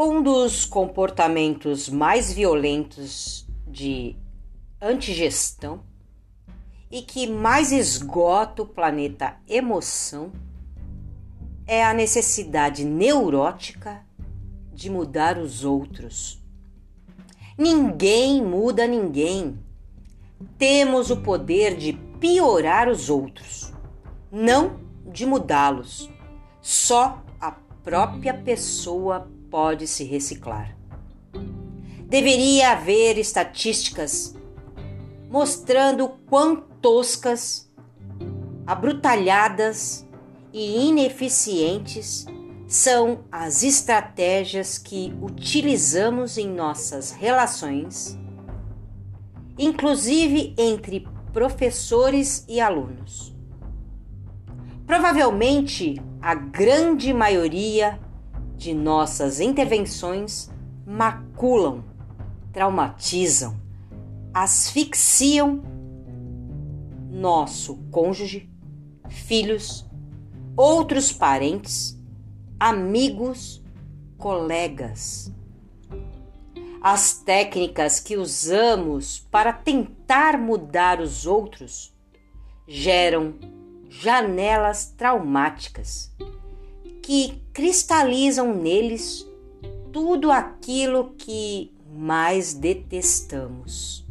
Um dos comportamentos mais violentos de antigestão e que mais esgota o planeta emoção é a necessidade neurótica de mudar os outros. Ninguém muda ninguém. Temos o poder de piorar os outros, não de mudá-los. Só a própria pessoa pode se reciclar. Deveria haver estatísticas mostrando quão toscas, abrutalhadas e ineficientes são as estratégias que utilizamos em nossas relações, inclusive entre professores e alunos. Provavelmente a grande maioria de nossas intervenções maculam, traumatizam, asfixiam nosso cônjuge, filhos, outros parentes, amigos, colegas. As técnicas que usamos para tentar mudar os outros geram janelas traumáticas que cristalizam neles tudo aquilo que mais detestamos.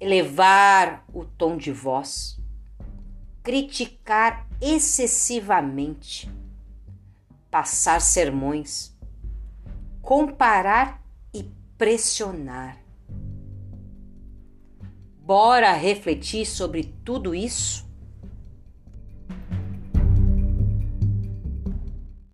Elevar o tom de voz, criticar excessivamente, passar sermões, comparar e pressionar. Bora refletir sobre tudo isso?